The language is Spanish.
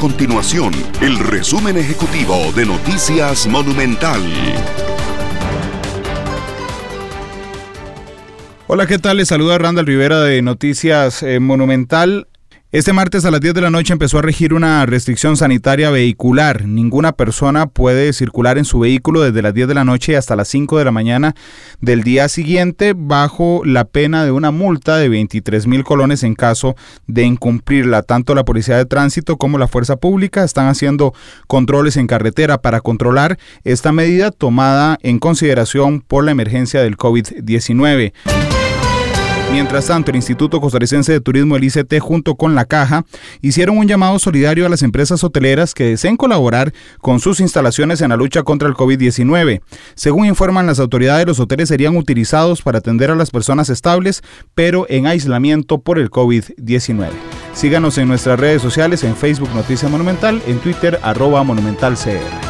continuación el resumen ejecutivo de Noticias Monumental. Hola, ¿qué tal? Les saluda Randall Rivera de Noticias eh, Monumental. Este martes a las 10 de la noche empezó a regir una restricción sanitaria vehicular. Ninguna persona puede circular en su vehículo desde las 10 de la noche hasta las 5 de la mañana del día siguiente bajo la pena de una multa de 23 mil colones en caso de incumplirla. Tanto la Policía de Tránsito como la Fuerza Pública están haciendo controles en carretera para controlar esta medida tomada en consideración por la emergencia del COVID-19. Mientras tanto, el Instituto Costarricense de Turismo, el ICT, junto con la Caja, hicieron un llamado solidario a las empresas hoteleras que deseen colaborar con sus instalaciones en la lucha contra el COVID-19. Según informan las autoridades, los hoteles serían utilizados para atender a las personas estables, pero en aislamiento por el COVID-19. Síganos en nuestras redes sociales, en Facebook Noticia Monumental, en Twitter arroba monumentalcr.